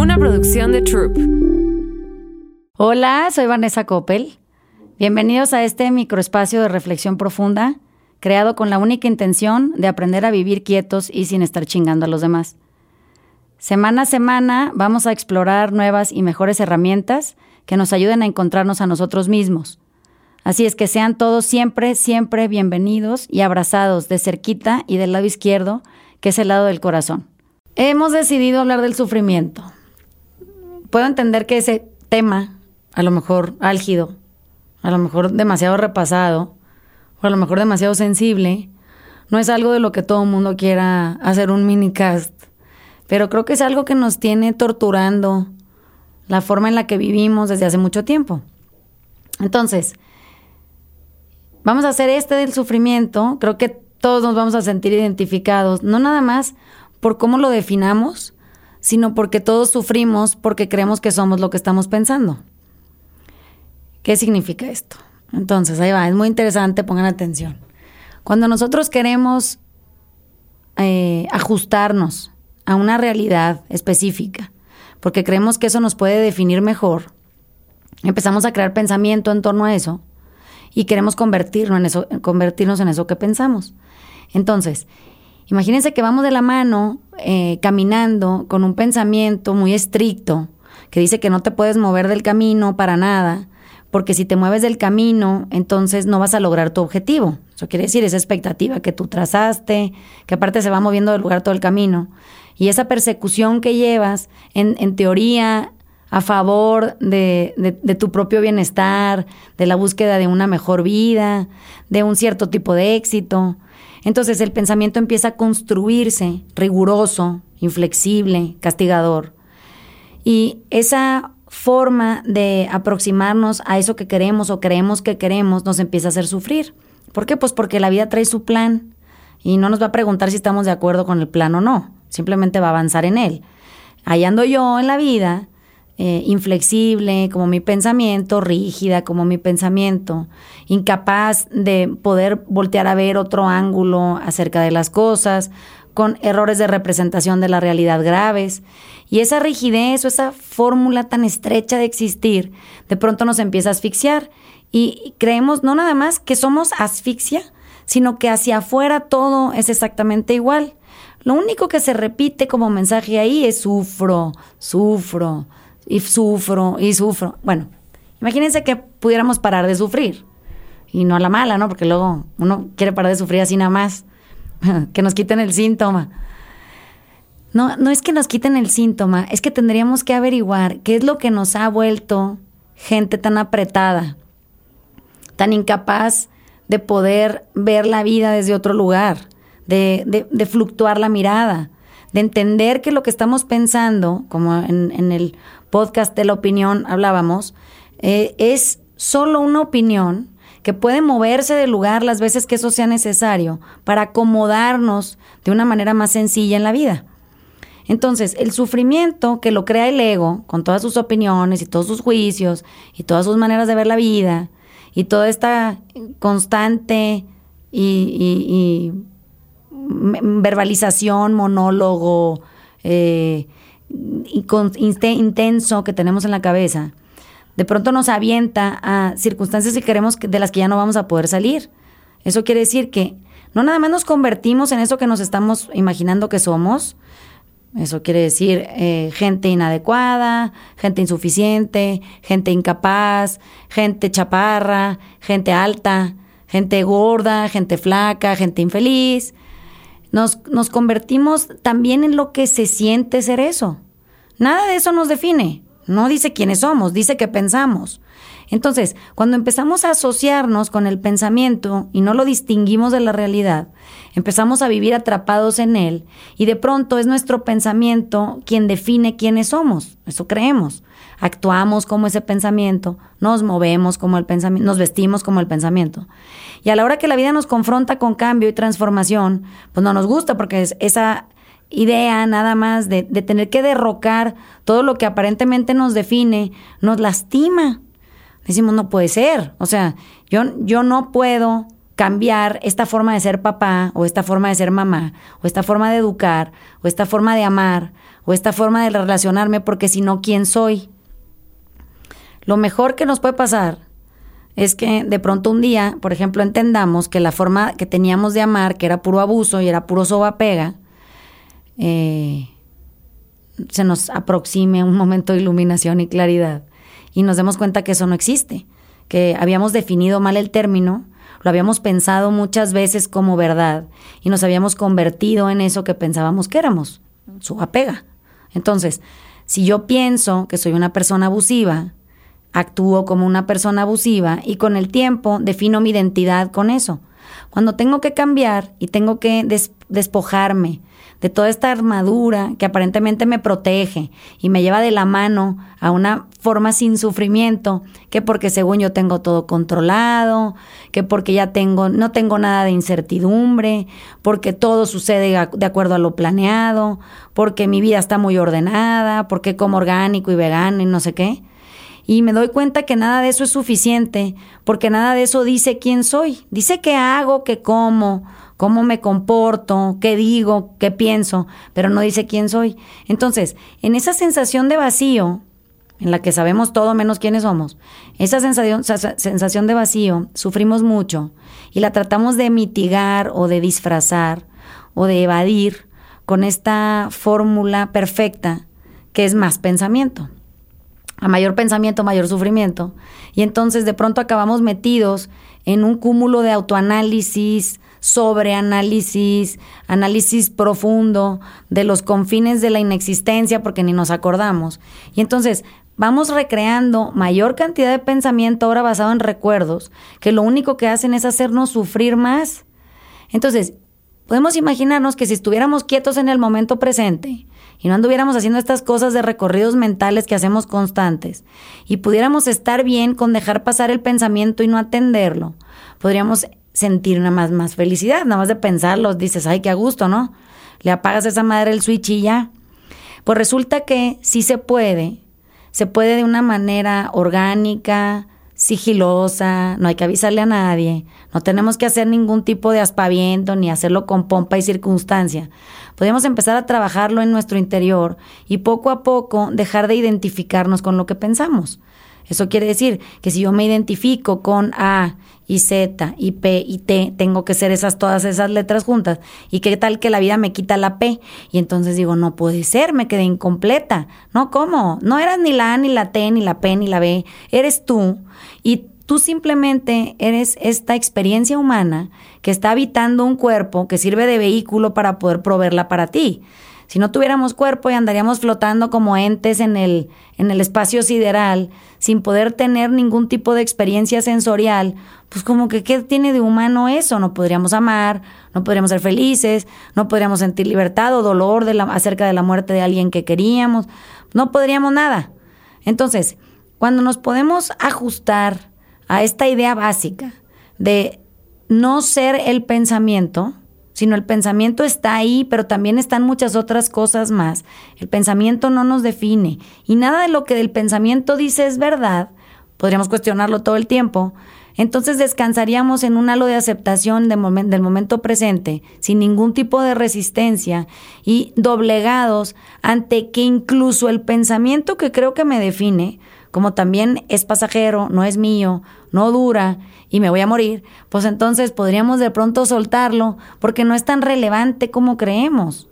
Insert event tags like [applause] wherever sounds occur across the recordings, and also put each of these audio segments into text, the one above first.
una producción de Troop. Hola, soy Vanessa Coppel. Bienvenidos a este microespacio de reflexión profunda, creado con la única intención de aprender a vivir quietos y sin estar chingando a los demás. Semana a semana vamos a explorar nuevas y mejores herramientas que nos ayuden a encontrarnos a nosotros mismos. Así es que sean todos siempre, siempre bienvenidos y abrazados de cerquita y del lado izquierdo, que es el lado del corazón. Hemos decidido hablar del sufrimiento. Puedo entender que ese tema, a lo mejor álgido, a lo mejor demasiado repasado, o a lo mejor demasiado sensible, no es algo de lo que todo el mundo quiera hacer un minicast, pero creo que es algo que nos tiene torturando la forma en la que vivimos desde hace mucho tiempo. Entonces, vamos a hacer este del sufrimiento, creo que todos nos vamos a sentir identificados, no nada más por cómo lo definamos, sino porque todos sufrimos porque creemos que somos lo que estamos pensando. ¿Qué significa esto? Entonces, ahí va, es muy interesante, pongan atención. Cuando nosotros queremos eh, ajustarnos a una realidad específica, porque creemos que eso nos puede definir mejor, empezamos a crear pensamiento en torno a eso y queremos convertirnos en eso, convertirnos en eso que pensamos. Entonces, imagínense que vamos de la mano eh, caminando con un pensamiento muy estricto que dice que no te puedes mover del camino para nada, porque si te mueves del camino, entonces no vas a lograr tu objetivo. Eso quiere decir esa expectativa que tú trazaste, que aparte se va moviendo del lugar todo el camino. Y esa persecución que llevas, en, en teoría, a favor de, de, tu propio bienestar, de la búsqueda de una mejor vida, de un cierto tipo de éxito. Entonces el pensamiento empieza a construirse riguroso, inflexible, castigador. Y esa forma de aproximarnos a eso que queremos o creemos que queremos nos empieza a hacer sufrir. ¿Por qué? Pues porque la vida trae su plan y no nos va a preguntar si estamos de acuerdo con el plan o no, simplemente va a avanzar en él. Allá ando yo en la vida, eh, inflexible como mi pensamiento, rígida como mi pensamiento, incapaz de poder voltear a ver otro ángulo acerca de las cosas, con errores de representación de la realidad graves. Y esa rigidez o esa fórmula tan estrecha de existir, de pronto nos empieza a asfixiar. Y creemos no nada más que somos asfixia, sino que hacia afuera todo es exactamente igual. Lo único que se repite como mensaje ahí es sufro, sufro, y sufro, y sufro. Bueno, imagínense que pudiéramos parar de sufrir. Y no a la mala, ¿no? Porque luego uno quiere parar de sufrir así nada más. [laughs] que nos quiten el síntoma. No, no es que nos quiten el síntoma, es que tendríamos que averiguar qué es lo que nos ha vuelto gente tan apretada, tan incapaz de poder ver la vida desde otro lugar, de, de, fluctuar la mirada, de entender que lo que estamos pensando, como en, el podcast de la opinión hablábamos, eh, es solo una opinión que puede moverse del lugar las veces que eso sea necesario para acomodarnos de una manera más sencilla en la vida. Entonces, el sufrimiento que lo crea el ego, con todas sus opiniones y todos sus juicios y todas sus maneras de ver la vida y toda esta constante y, verbalización, monólogo eh, intenso que tenemos en la cabeza, de pronto nos avienta a circunstancias que queremos de las que ya no vamos a poder salir. Eso quiere decir que no nada más nos convertimos en eso que nos estamos imaginando que somos, eso quiere decir eh, gente inadecuada, gente insuficiente, gente incapaz, gente chaparra, gente alta, gente gorda, gente flaca, gente infeliz. Nos, nos convertimos también en lo que se siente ser eso. Nada de eso nos define. No dice quiénes somos, dice que pensamos. Entonces, cuando empezamos a asociarnos con el pensamiento y no lo distinguimos de la realidad, empezamos a vivir atrapados en él y de pronto es nuestro pensamiento quien define quiénes somos. Eso creemos. Actuamos como ese pensamiento, nos movemos como el pensamiento, nos vestimos como el pensamiento. Y a la hora que la vida nos confronta con cambio y transformación, pues no nos gusta porque es esa idea nada más de, tener que derrocar todo lo que aparentemente nos define, nos lastima decimos, no puede ser. O sea, yo, yo no puedo cambiar esta forma de ser papá o esta forma de ser mamá o esta forma de educar o esta forma de amar o esta forma de relacionarme porque si no, ¿quién soy? Lo mejor que nos puede pasar es que de pronto un día, por ejemplo, entendamos que la forma que teníamos de amar, que era puro abuso y era puro soba pega, eh, se nos aproxime un momento de iluminación y claridad y nos demos cuenta que eso no existe, que habíamos definido mal el término, lo habíamos pensado muchas veces como verdad y nos habíamos convertido en eso que pensábamos que éramos, su apega. Entonces, si yo pienso que soy una persona abusiva, actúo como una persona abusiva y con el tiempo defino mi identidad con eso. Cuando tengo que cambiar y tengo que despojarme de toda esta armadura que aparentemente me protege y me lleva de la mano a una forma sin sufrimiento, que porque según yo tengo todo controlado, que porque ya tengo no tengo nada de incertidumbre, porque todo sucede de acuerdo a lo planeado, porque mi vida está muy ordenada, porque como orgánico y vegano y no sé qué. Y me doy cuenta que nada de eso es suficiente, porque nada de eso dice quién soy. Dice qué hago, qué como, cómo me comporto, qué digo, qué pienso, pero no dice quién soy. Entonces, en esa sensación de vacío, en la que sabemos todo menos quiénes somos, esa sensación, sensación de vacío, sufrimos mucho y la tratamos de mitigar o de disfrazar o de evadir con esta fórmula perfecta que es más pensamiento. A mayor pensamiento, mayor sufrimiento. Y entonces de pronto acabamos metidos en un cúmulo de autoanálisis, sobreanálisis, análisis profundo de los confines de la inexistencia porque ni nos acordamos. Y entonces vamos recreando mayor cantidad de pensamiento ahora basado en recuerdos, que lo único que hacen es hacernos sufrir más. Entonces, podemos imaginarnos que si estuviéramos quietos en el momento presente y no anduviéramos haciendo estas cosas de recorridos mentales que hacemos constantes y pudiéramos estar bien con dejar pasar el pensamiento y no atenderlo, podríamos sentir una más, más felicidad, nada más de pensarlo, dices, ay, qué a gusto, ¿no? Le apagas a esa madre el switch y ya. Pues resulta que sí se puede, se puede de una manera orgánica, sigilosa, no hay que avisarle a nadie, no tenemos que hacer ningún tipo de aspaviento ni hacerlo con pompa y circunstancia. Podemos empezar a trabajarlo en nuestro interior y poco a poco dejar de identificarnos con lo que pensamos. Eso quiere decir que si yo me identifico con A y Z y P y T, tengo que ser esas todas esas letras juntas. ¿Y qué tal que la vida me quita la P? Y entonces digo, no puede ser, me quedé incompleta. No, ¿cómo? No eras ni la A, ni la T, ni la P, ni la B. Eres tú. Y tú simplemente eres esta experiencia humana que está habitando un cuerpo que sirve de vehículo para poder proveerla para ti. Si no tuviéramos cuerpo y andaríamos flotando como entes en el, en el espacio sideral, sin poder tener ningún tipo de experiencia sensorial, pues como que qué tiene de humano eso? No podríamos amar, no podríamos ser felices, no podríamos sentir libertad o dolor de la, acerca de la muerte de alguien que queríamos, no podríamos nada. Entonces, cuando nos podemos ajustar a esta idea básica de no ser el pensamiento, sino el pensamiento está ahí, pero también están muchas otras cosas más. El pensamiento no nos define y nada de lo que del pensamiento dice es verdad. Podríamos cuestionarlo todo el tiempo. Entonces descansaríamos en un halo de aceptación del momento presente, sin ningún tipo de resistencia y doblegados ante que incluso el pensamiento que creo que me define, como también es pasajero, no es mío, no dura y me voy a morir, pues entonces podríamos de pronto soltarlo porque no es tan relevante como creemos.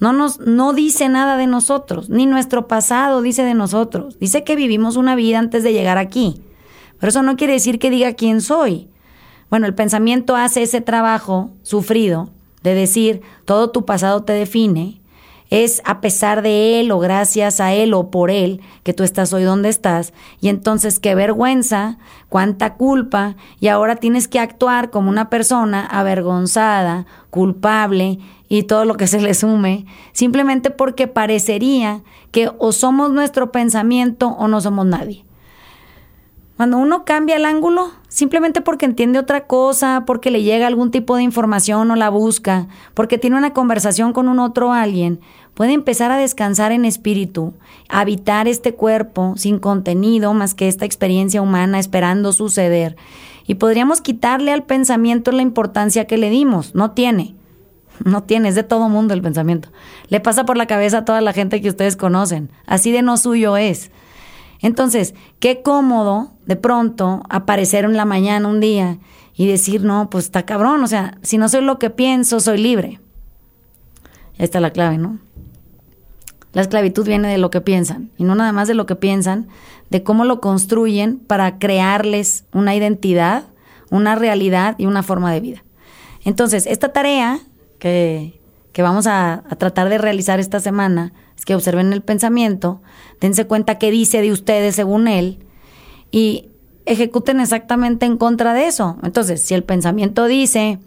No nos no dice nada de nosotros, ni nuestro pasado dice de nosotros. Dice que vivimos una vida antes de llegar aquí. Pero eso no quiere decir que diga quién soy. Bueno, el pensamiento hace ese trabajo sufrido de decir todo tu pasado te define es a pesar de Él o gracias a Él o por Él que tú estás hoy donde estás. Y entonces qué vergüenza, cuánta culpa, y ahora tienes que actuar como una persona avergonzada, culpable y todo lo que se le sume, simplemente porque parecería que o somos nuestro pensamiento o no somos nadie. Cuando uno cambia el ángulo, simplemente porque entiende otra cosa, porque le llega algún tipo de información o la busca, porque tiene una conversación con un otro alguien, puede empezar a descansar en espíritu, habitar este cuerpo sin contenido más que esta experiencia humana esperando suceder. Y podríamos quitarle al pensamiento la importancia que le dimos, no tiene. No tiene, es de todo mundo el pensamiento. Le pasa por la cabeza a toda la gente que ustedes conocen. Así de no suyo es. Entonces, qué cómodo de pronto aparecer en la mañana un día y decir, no, pues está cabrón, o sea, si no soy lo que pienso, soy libre. Ahí está la clave, ¿no? La esclavitud viene de lo que piensan, y no nada más de lo que piensan, de cómo lo construyen para crearles una identidad, una realidad y una forma de vida. Entonces, esta tarea que, vamos a, tratar de realizar esta semana es que observen el pensamiento, dense cuenta qué dice de ustedes según él, y ejecuten exactamente en contra de eso. Entonces, si el pensamiento dice,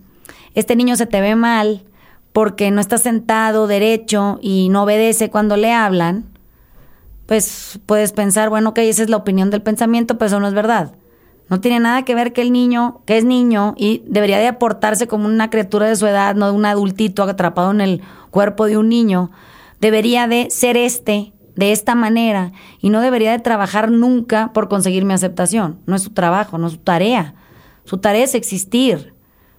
este niño se te ve mal porque no está sentado derecho y no obedece cuando le hablan, pues puedes pensar, bueno, ok, esa es la opinión del pensamiento, pero eso no es verdad. No tiene nada que ver que el niño, que es niño y debería de aportarse como una criatura de su edad, no de un adultito atrapado en el cuerpo de un niño, debería de ser este de esta manera y no debería de trabajar nunca por conseguir mi aceptación. No es su trabajo, no es su tarea. Su tarea es existir,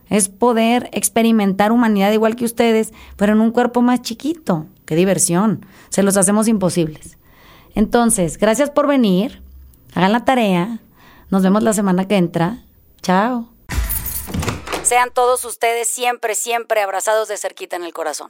es poder experimentar humanidad igual que ustedes, pero en un cuerpo más chiquito. Qué diversión. Se los hacemos imposibles. Entonces, gracias por venir. Hagan la tarea. Nos vemos la semana que entra. Chao. Sean todos ustedes siempre, siempre abrazados de cerquita en el corazón.